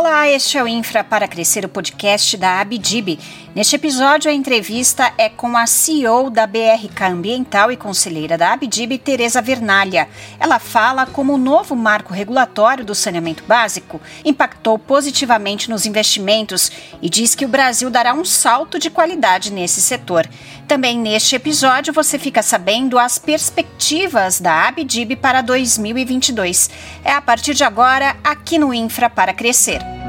Olá, este é o Infra para Crescer, o podcast da Abdib. Neste episódio, a entrevista é com a CEO da BRK Ambiental e conselheira da Abdib, Tereza Vernalha. Ela fala como o novo marco regulatório do saneamento básico impactou positivamente nos investimentos e diz que o Brasil dará um salto de qualidade nesse setor. Também neste episódio, você fica sabendo as perspectivas da Abdib para 2022. É a partir de agora, aqui no Infra para Crescer.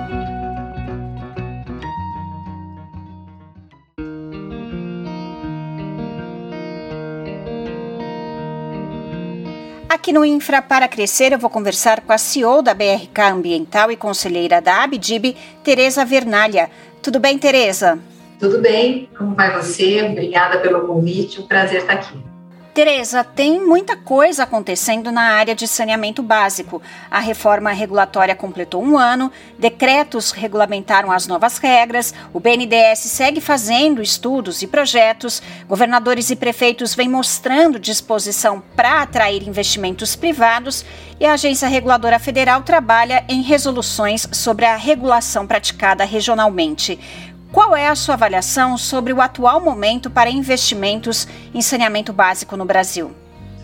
Aqui no Infra para Crescer, eu vou conversar com a CEO da BRK Ambiental e conselheira da Abdib, Tereza Vernalha. Tudo bem, Tereza? Tudo bem, como vai você? Obrigada pelo convite, um prazer estar aqui. Tereza, tem muita coisa acontecendo na área de saneamento básico. A reforma regulatória completou um ano, decretos regulamentaram as novas regras, o BNDES segue fazendo estudos e projetos, governadores e prefeitos vêm mostrando disposição para atrair investimentos privados e a Agência Reguladora Federal trabalha em resoluções sobre a regulação praticada regionalmente. Qual é a sua avaliação sobre o atual momento para investimentos em saneamento básico no Brasil?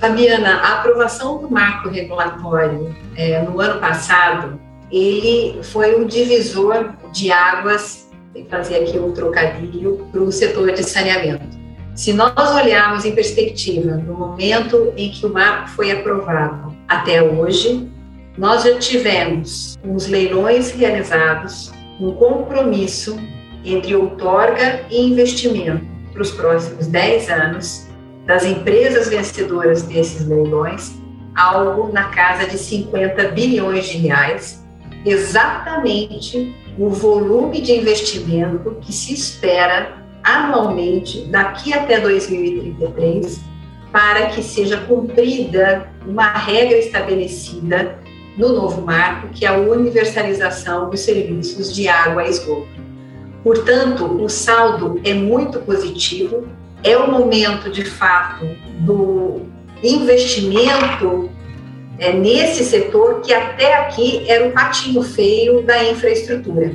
Fabiana, a aprovação do marco regulatório é, no ano passado, ele foi um divisor de águas, que fazer aqui um trocadilho, para o setor de saneamento. Se nós olharmos em perspectiva no momento em que o marco foi aprovado até hoje, nós já tivemos os leilões realizados, um compromisso entre outorga e investimento para os próximos 10 anos das empresas vencedoras desses leilões, algo na casa de 50 bilhões de reais, exatamente o volume de investimento que se espera anualmente daqui até 2033 para que seja cumprida uma regra estabelecida no novo marco, que é a universalização dos serviços de água e esgoto. Portanto, o saldo é muito positivo, é o momento, de fato, do investimento é, nesse setor que até aqui era o patinho feio da infraestrutura.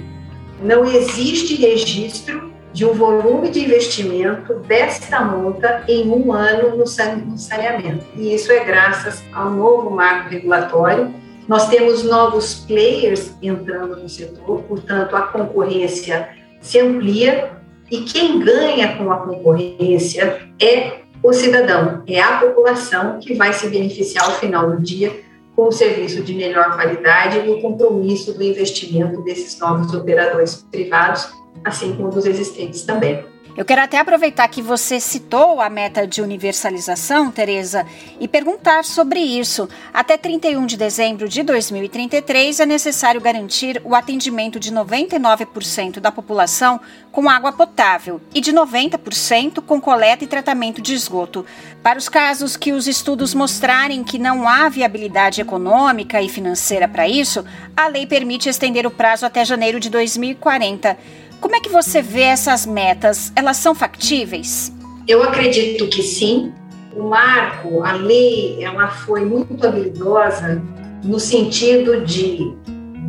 Não existe registro de um volume de investimento desta monta em um ano no saneamento. E isso é graças ao novo marco regulatório. Nós temos novos players entrando no setor, portanto, a concorrência se amplia e quem ganha com a concorrência é o cidadão, é a população que vai se beneficiar ao final do dia com o serviço de melhor qualidade e o compromisso do investimento desses novos operadores privados, assim como dos existentes também. Eu quero até aproveitar que você citou a meta de universalização, Tereza, e perguntar sobre isso. Até 31 de dezembro de 2033 é necessário garantir o atendimento de 99% da população com água potável e de 90% com coleta e tratamento de esgoto. Para os casos que os estudos mostrarem que não há viabilidade econômica e financeira para isso, a lei permite estender o prazo até janeiro de 2040. Como é que você vê essas metas? Elas são factíveis? Eu acredito que sim. O marco, a lei, ela foi muito habilidosa no sentido de,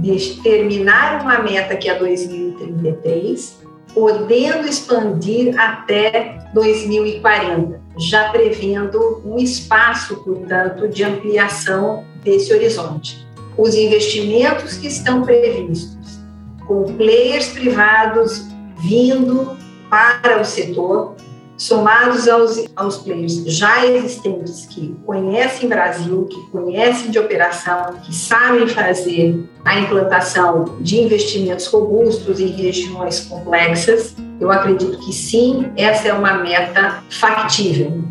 de terminar uma meta que é 2033, podendo expandir até 2040, já prevendo um espaço, portanto, de ampliação desse horizonte. Os investimentos que estão previstos com players privados vindo para o setor, somados aos, aos players já existentes que conhecem Brasil, que conhecem de operação, que sabem fazer a implantação de investimentos robustos em regiões complexas, eu acredito que sim, essa é uma meta factível.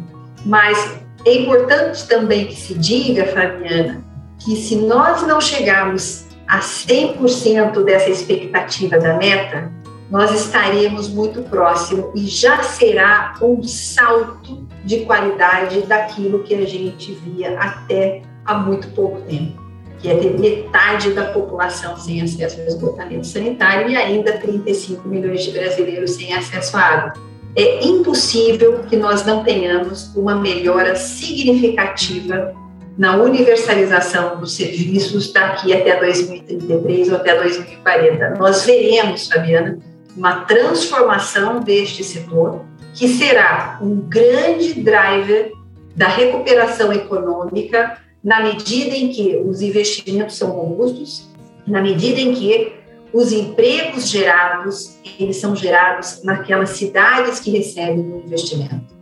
Mas é importante também que se diga, Fabiana, que se nós não chegarmos a 100% dessa expectativa da meta, nós estaremos muito próximo e já será um salto de qualidade daquilo que a gente via até há muito pouco tempo, que é ter metade da população sem acesso ao esgotamento sanitário e ainda 35 milhões de brasileiros sem acesso à água. É impossível que nós não tenhamos uma melhora significativa na universalização dos serviços daqui até 2033 ou até 2040. Nós veremos, Fabiana, uma transformação deste setor que será um grande driver da recuperação econômica na medida em que os investimentos são robustos, na medida em que os empregos gerados, eles são gerados naquelas cidades que recebem o investimento.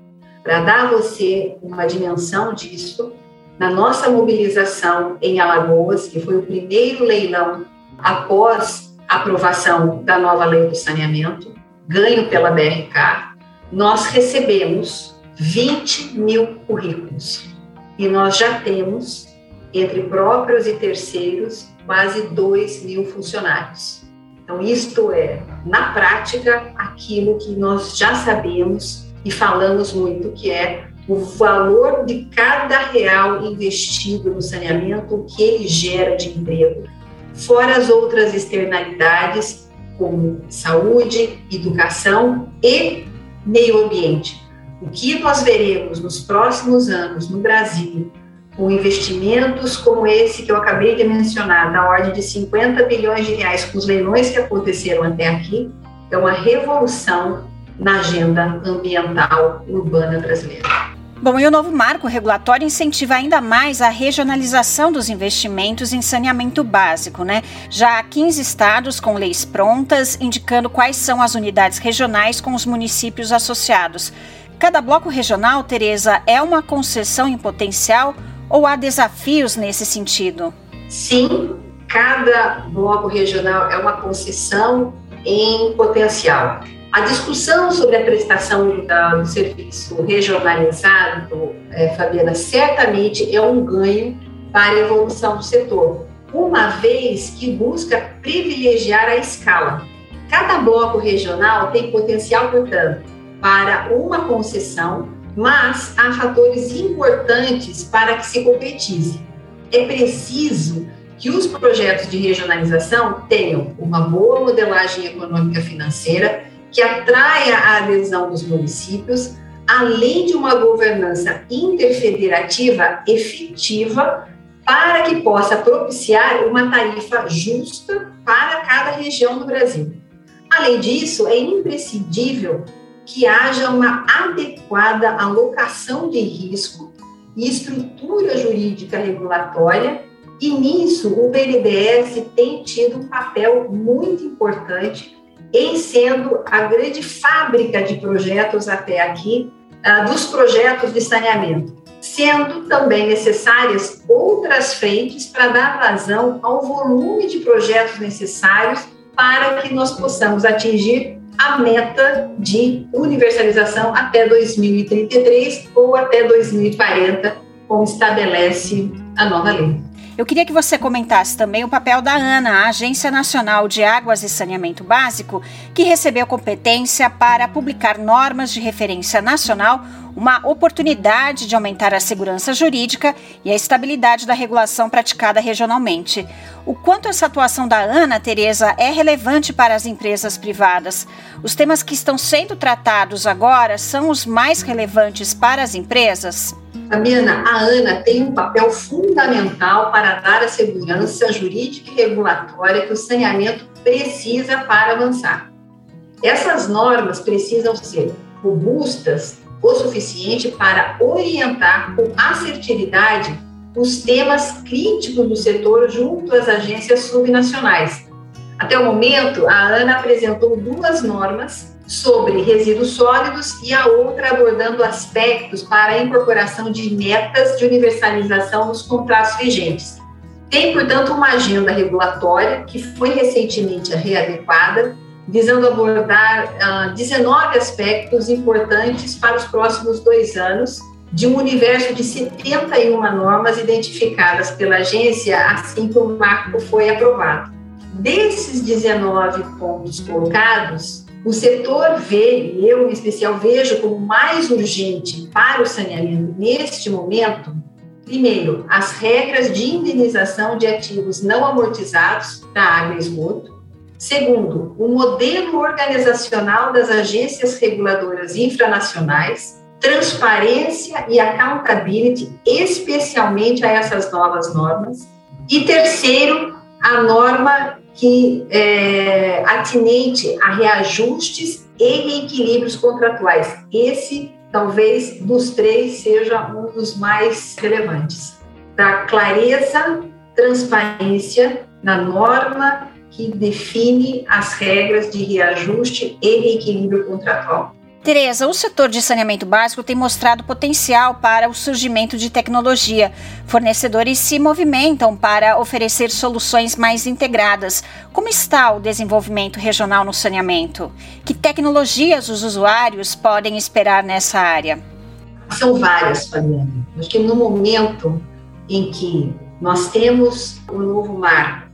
Para dar a você uma dimensão disso, na nossa mobilização em Alagoas, que foi o primeiro leilão após a aprovação da nova lei do saneamento, ganho pela BRK, nós recebemos 20 mil currículos. E nós já temos, entre próprios e terceiros, quase 2 mil funcionários. Então, isto é, na prática, aquilo que nós já sabemos e falamos muito, que é o valor de cada real investido no saneamento, o que ele gera de emprego, fora as outras externalidades, como saúde, educação e meio ambiente. O que nós veremos nos próximos anos no Brasil, com investimentos como esse que eu acabei de mencionar, da ordem de 50 bilhões de reais, com os leilões que aconteceram até aqui, é uma revolução na agenda ambiental urbana brasileira. Bom, e o novo marco regulatório incentiva ainda mais a regionalização dos investimentos em saneamento básico, né? Já há 15 estados com leis prontas, indicando quais são as unidades regionais com os municípios associados. Cada bloco regional, Tereza, é uma concessão em potencial ou há desafios nesse sentido? Sim, cada bloco regional é uma concessão em potencial. A discussão sobre a prestação do, serviço regionalizado, é, Fabiana, certamente é um ganho para a evolução do setor, uma vez que busca privilegiar a escala. Cada bloco regional tem potencial, portanto, para uma concessão, mas há fatores importantes para que se concretize. É preciso que os projetos de regionalização tenham uma boa modelagem econômica financeira que atraia a adesão dos municípios, além de uma governança interfederativa efetiva para que possa propiciar uma tarifa justa para cada região do Brasil. Além disso, é imprescindível que haja uma adequada alocação de risco e estrutura jurídica regulatória, e nisso o BNDES tem tido um papel muito importante em sendo a grande fábrica de projetos até aqui, uh, dos projetos de saneamento, sendo também necessárias outras frentes para dar vazão ao volume de projetos necessários para que nós possamos atingir a meta de universalização até 2033 ou até 2040, como estabelece a nova lei. Eu queria que você comentasse também o papel da ANA, a Agência Nacional de Águas e Saneamento Básico, que recebeu competência para publicar normas de referência nacional, uma oportunidade de aumentar a segurança jurídica e a estabilidade da regulação praticada regionalmente. O quanto essa atuação da ANA, Tereza, é relevante para as empresas privadas? Os temas que estão sendo tratados agora são os mais relevantes para as empresas? Fabiana, a ANA tem um papel fundamental para dar a segurança jurídica e regulatória que o saneamento precisa para avançar. Essas normas precisam ser robustas o suficiente para orientar com assertividade os temas críticos do setor junto às agências subnacionais. Até o momento, a ANA apresentou duas normas sobre resíduos sólidos e a outra abordando aspectos para a incorporação de metas de universalização nos contratos vigentes. Tem, portanto, uma agenda regulatória que foi recentemente readequada, visando abordar uh, ah, 19 aspectos importantes para os próximos dois anos, de um universo de 71 normas identificadas pela agência assim que o marco foi aprovado. Desses 19 pontos colocados, o setor vê, e eu em especial vejo como mais urgente para o saneamento neste momento, primeiro, as regras de indenização de ativos não amortizados da água e esgoto. Segundo, o modelo organizacional das agências reguladoras infranacionais. transparência e accountability, especialmente a essas novas normas. E terceiro, a norma que é atinente a reajustes e reequilíbrios contratuais. Esse, talvez, dos três, seja um dos mais relevantes. Da clareza, transparência na norma que define as regras de reajuste e reequilíbrio contratual. Tereza, o setor de saneamento básico tem mostrado potencial para o surgimento de tecnologia. Fornecedores se movimentam para oferecer soluções mais integradas. Como está o desenvolvimento regional no saneamento? Que tecnologias os usuários podem esperar nessa área? São várias, Fabiana. Acho que no momento em que nós temos o novo marco,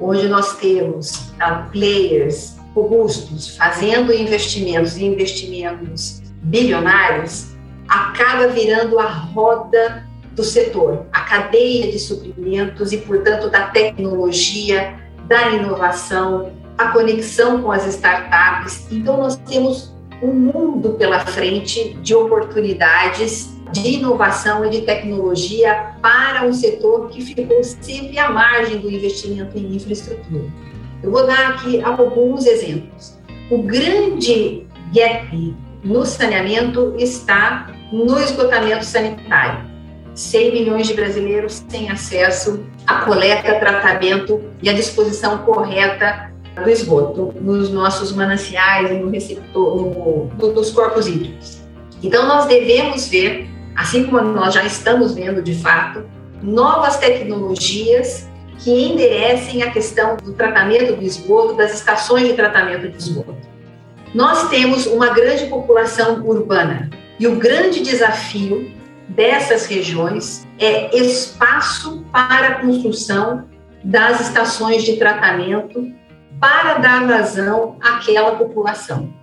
hoje nós temos uh, players robustos, fazendo investimentos e investimentos bilionários, acaba virando a roda do setor, a cadeia de suprimentos e, portanto, da tecnologia, da inovação, a conexão com as startups. Então, nós temos um mundo pela frente de oportunidades de inovação e de tecnologia para um setor que ficou sempre à margem do investimento em infraestrutura. Eu vou dar aqui alguns exemplos. O grande gap no saneamento está no esgotamento sanitário. 100 milhões de brasileiros têm acesso à coleta, tratamento e à disposição correta do esgoto nos nossos mananciais e no receptor, no, no, nos corpos hídricos. Então, nós devemos ver, assim como nós já estamos vendo de fato, novas tecnologias que enderecem a questão do tratamento do esgoto, das estações de tratamento de esgoto. Nós temos uma grande população urbana e o grande desafio dessas regiões é espaço para a construção das estações de tratamento para dar vazão àquela população.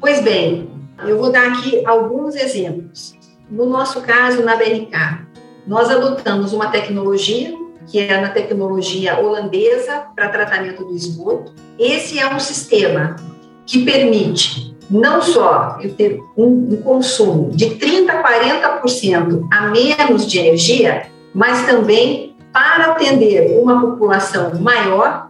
Pois bem, eu vou dar aqui alguns exemplos. No nosso caso, na BRK, nós adotamos uma tecnologia que é na tecnologia holandesa para tratamento do esgoto. Esse é um sistema que permite não só eu ter um, um consumo de 30% a 40% a menos de energia, mas também para atender uma população maior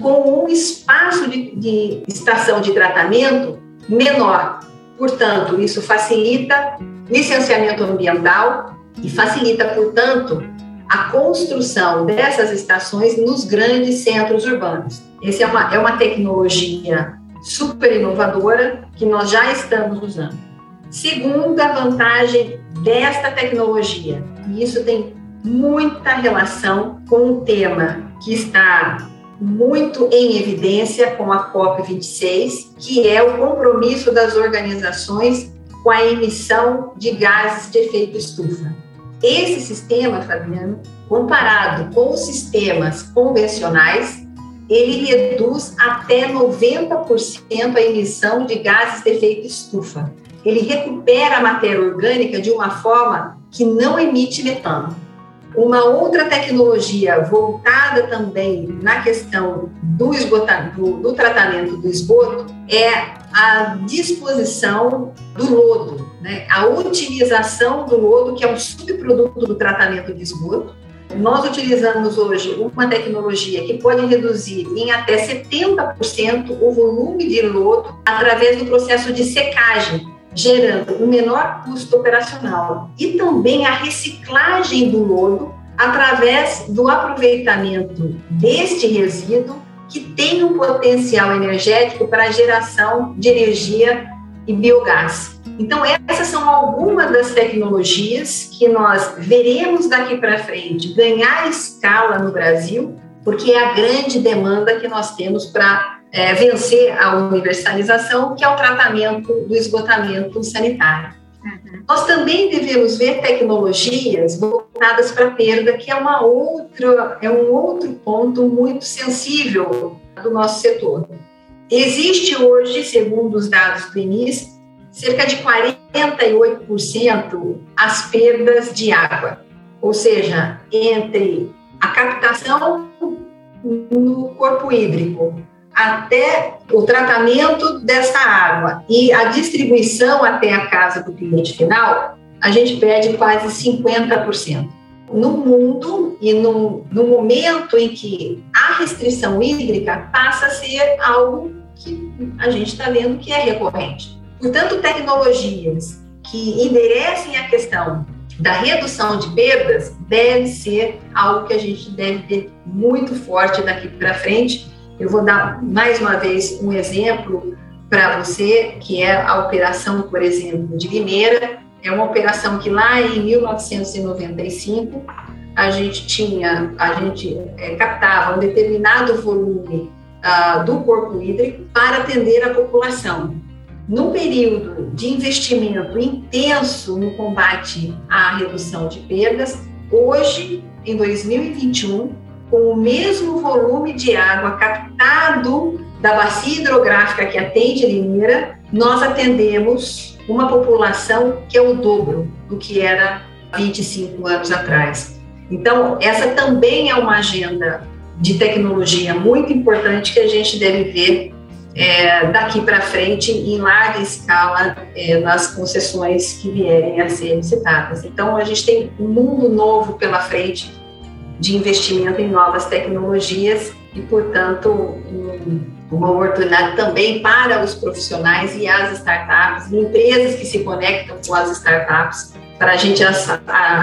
com um espaço de, de estação de tratamento menor. Portanto, isso facilita licenciamento ambiental e facilita, portanto, a construção dessas estações nos grandes centros urbanos. Essa é uma, é uma tecnologia super inovadora que nós já estamos usando. Segunda vantagem desta tecnologia, e isso tem muita relação com o tema que está muito em evidência com a COP26, que é o compromisso das organizações com a emissão de gases de efeito estufa. Esse sistema, Fabiano, comparado com os sistemas convencionais, ele reduz até 90% a emissão de gases de efeito estufa. Ele recupera a matéria orgânica de uma forma que não emite metano. Uma outra tecnologia voltada também na questão do, esgotamento, do, tratamento do esgoto é a disposição do lodo, né? a utilização do lodo, que é um subproduto do tratamento de esgoto. Nós utilizamos hoje uma tecnologia que pode reduzir em até 70% o volume de lodo através do processo de secagem, gerando um menor custo operacional e também a reciclagem do lodo através do aproveitamento deste resíduo que tem um potencial energético para a geração de energia e biogás. Então, essas são algumas das tecnologias que nós veremos daqui para frente ganhar escala no Brasil, porque é a grande demanda que nós temos para é, vencer a universalização, que é o tratamento do esgotamento sanitário. Uhum. Nós também devemos ver tecnologias voltadas para a perda, que é uma outra, é um outro ponto muito sensível do nosso setor. Existe hoje, segundo os dados do INIS, cerca de 48% as perdas de água, ou seja, entre a captação no corpo hídrico, até o tratamento dessa água e a distribuição até a casa do cliente final, a gente perde quase 50%. No mundo e no, no momento em que a restrição hídrica passa a ser algo que a gente está vendo que é recorrente. Portanto, tecnologias que enderecem a questão da redução de perdas deve ser algo que a gente deve ter muito forte daqui para frente. Eu vou dar mais uma vez um exemplo para você, que é a operação, por exemplo, de Limeira. É uma operação que lá em 1995 a gente tinha, a gente é, captava um determinado volume uh, do corpo hídrico para atender a população no período de investimento intenso no combate à redução de perdas, hoje, em 2021, com o mesmo volume de água captado da bacia hidrográfica que atende Limeira, nós atendemos uma população que é o dobro do que era 25 anos atrás. Então, essa também é uma agenda de tecnologia muito importante que a gente deve ver é, daqui para frente em larga escala é, nas concessões que vierem a ser licitadas. Então, a gente tem um mundo novo pela frente de investimento em novas tecnologias e, portanto, um, uma oportunidade também para os profissionais e as startups, empresas que se conectam com as startups, para a gente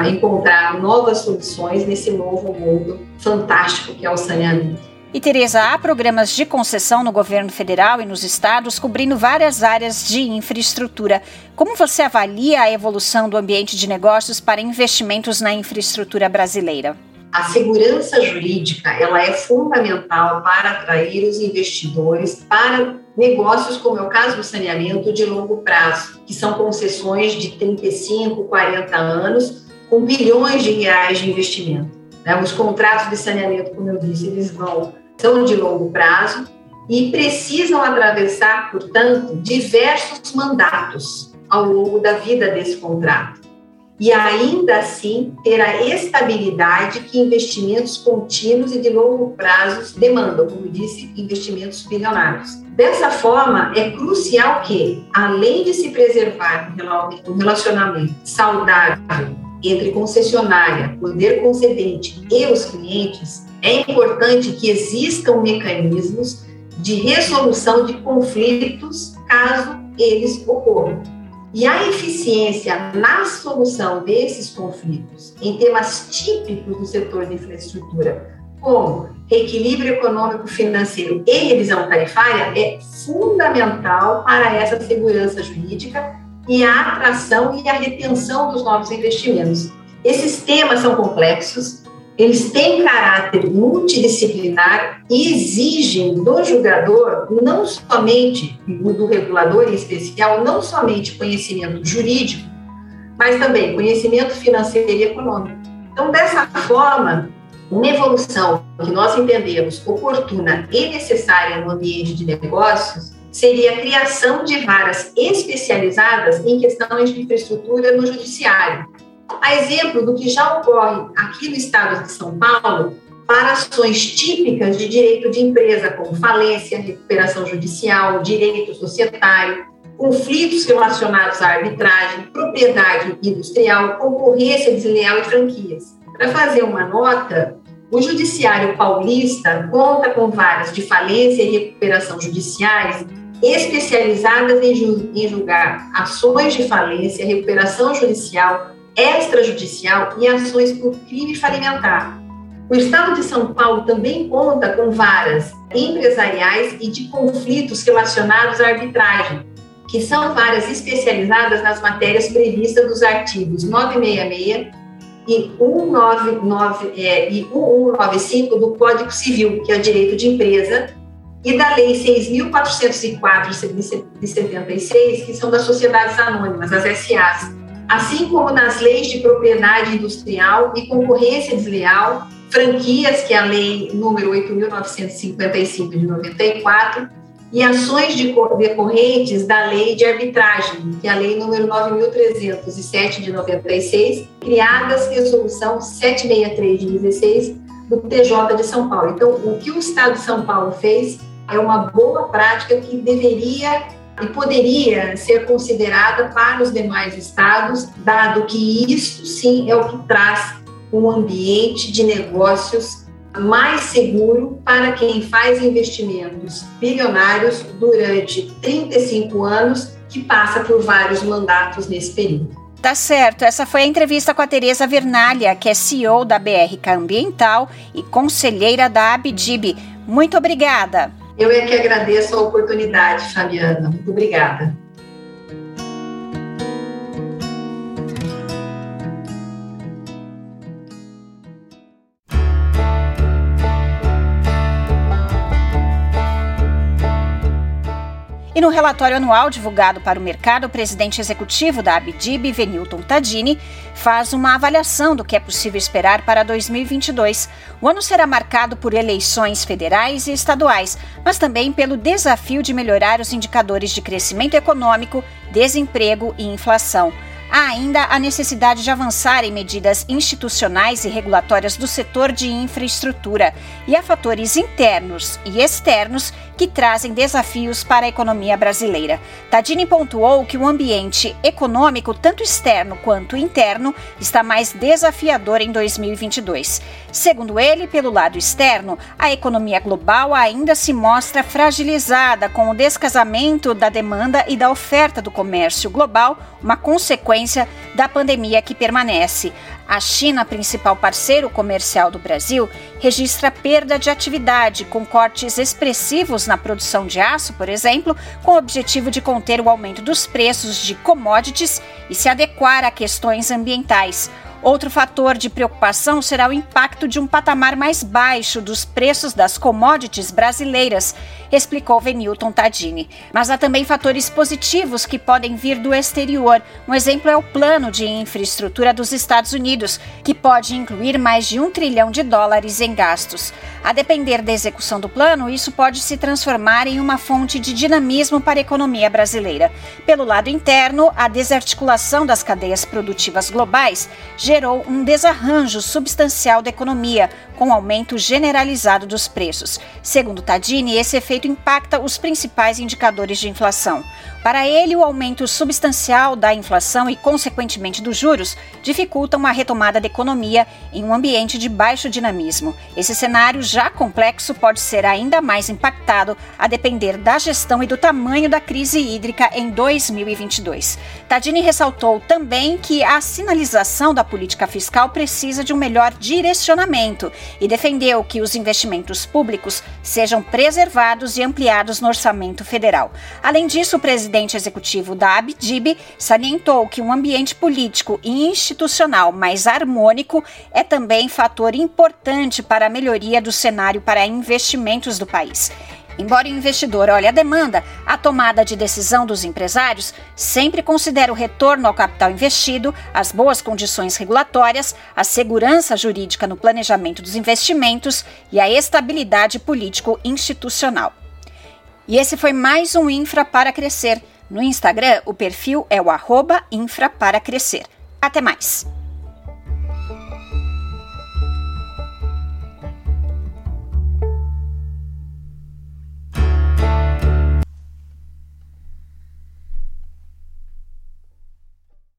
encontrar novas soluções nesse novo mundo fantástico que é o saneamento. E, Tereza, há programas de concessão no governo federal e nos estados cobrindo várias áreas de infraestrutura. Como você avalia a evolução do ambiente de negócios para investimentos na infraestrutura brasileira? A segurança jurídica ela é fundamental para atrair os investidores para negócios, como é o caso do saneamento de longo prazo, que são concessões de 35, 40 anos, com bilhões de reais de investimento. Né? Os contratos de saneamento, como eu disse, eles vão são de longo prazo e precisam atravessar, portanto, diversos mandatos ao longo da vida desse contrato. E ainda assim ter a estabilidade que investimentos contínuos e de longo prazo demandam, como disse, investimentos bilionários. Dessa forma, é crucial que, além de se preservar um relacionamento saudável entre concessionária, poder concedente e os clientes, é importante que existam mecanismos de resolução de conflitos caso eles ocorram. E a eficiência na solução desses conflitos em temas típicos do setor de infraestrutura, como equilíbrio econômico financeiro e revisão tarifária, é fundamental para essa segurança jurídica e a atração e a retenção dos novos investimentos. Esses temas são complexos, eles têm caráter multidisciplinar e exigem do julgador, não somente, do regulador em especial, não somente conhecimento jurídico, mas também conhecimento financeiro e econômico. Então, dessa forma, uma evolução que nós entendemos oportuna e necessária no ambiente de negócios seria a criação de varas especializadas em questões de infraestrutura no judiciário, a exemplo do que já ocorre aqui no estado de São Paulo para ações típicas de direito de empresa, como falência, recuperação judicial, direito societário, conflitos relacionados à arbitragem, propriedade industrial, concorrência desleal e franquias. Para fazer uma nota, o Judiciário Paulista conta com varas de falência e recuperação judiciais especializadas em julgar ações de falência, recuperação judicial, extrajudicial e ações por crime falimentar. O Estado de São Paulo também conta com varas empresariais e de conflitos relacionados à arbitragem, que são varas especializadas nas matérias previstas nos artigos 966 e 199 é, e 1195 do Código Civil, que é o direito de empresa, e da Lei 6.404 de 76, que são das sociedades anônimas, as SAs, assim como nas leis de propriedade industrial e concorrência desleal, franquias, que é a lei número 8.955 de 94, e ações de decorrentes da lei de arbitragem, que é a lei número 9.307 de 96, criadas resolução 763 de 16 do TJ de São Paulo. Então, o que o Estado de São Paulo fez é uma boa prática que deveria e poderia ser considerada para os demais estados, dado que isso sim é o que traz um ambiente de negócios mais seguro para quem faz investimentos bilionários durante 35 anos, que passa por vários mandatos nesse período. Tá certo. Essa foi a entrevista com a Tereza Vernalha, que é CEO da BRK Ambiental e conselheira da Abdib. Muito obrigada. Eu é que agradeço a oportunidade, Fabiana. Muito obrigada. E no relatório anual divulgado para o mercado, o presidente executivo da Abdib, Venilton Tadini, faz uma avaliação do que é possível esperar para 2022. O ano será marcado por eleições federais e estaduais, mas também pelo desafio de melhorar os indicadores de crescimento econômico, desemprego e inflação há ainda a necessidade de avançar em medidas institucionais e regulatórias do setor de infraestrutura e há fatores internos e externos que trazem desafios para a economia brasileira. Tadini pontuou que o ambiente econômico, tanto externo quanto interno, está mais desafiador em 2022. Segundo ele, pelo lado externo, a economia global ainda se mostra fragilizada com o descasamento da demanda e da oferta do comércio global, uma consequência da pandemia que permanece. A China, principal parceiro comercial do Brasil, registra perda de atividade, com cortes expressivos na produção de aço, por exemplo, com o objetivo de conter o aumento dos preços de commodities e se adequar a questões ambientais. Outro fator de preocupação será o impacto de um patamar mais baixo dos preços das commodities brasileiras, explicou Venilton Tadini. Mas há também fatores positivos que podem vir do exterior. Um exemplo é o plano de infraestrutura dos Estados Unidos, que pode incluir mais de um trilhão de dólares em gastos. A depender da execução do plano, isso pode se transformar em uma fonte de dinamismo para a economia brasileira. Pelo lado interno, a desarticulação das cadeias produtivas globais gerou um desarranjo substancial da economia, com aumento generalizado dos preços. Segundo Tadini, esse efeito impacta os principais indicadores de inflação. Para ele, o aumento substancial da inflação e, consequentemente, dos juros dificultam a retomada da economia em um ambiente de baixo dinamismo. Esse cenário já complexo pode ser ainda mais impactado a depender da gestão e do tamanho da crise hídrica em 2022. Tadini ressaltou também que a sinalização da política fiscal precisa de um melhor direcionamento e defendeu que os investimentos públicos sejam preservados e ampliados no orçamento federal. Além disso, o presidente executivo da Abdib salientou que um ambiente político e institucional mais harmônico é também fator importante para a melhoria do cenário para investimentos do país. Embora o investidor olhe a demanda, a tomada de decisão dos empresários sempre considera o retorno ao capital investido, as boas condições regulatórias, a segurança jurídica no planejamento dos investimentos e a estabilidade político-institucional. E esse foi mais um Infra para Crescer. No Instagram, o perfil é o arroba Infra para Crescer. Até mais!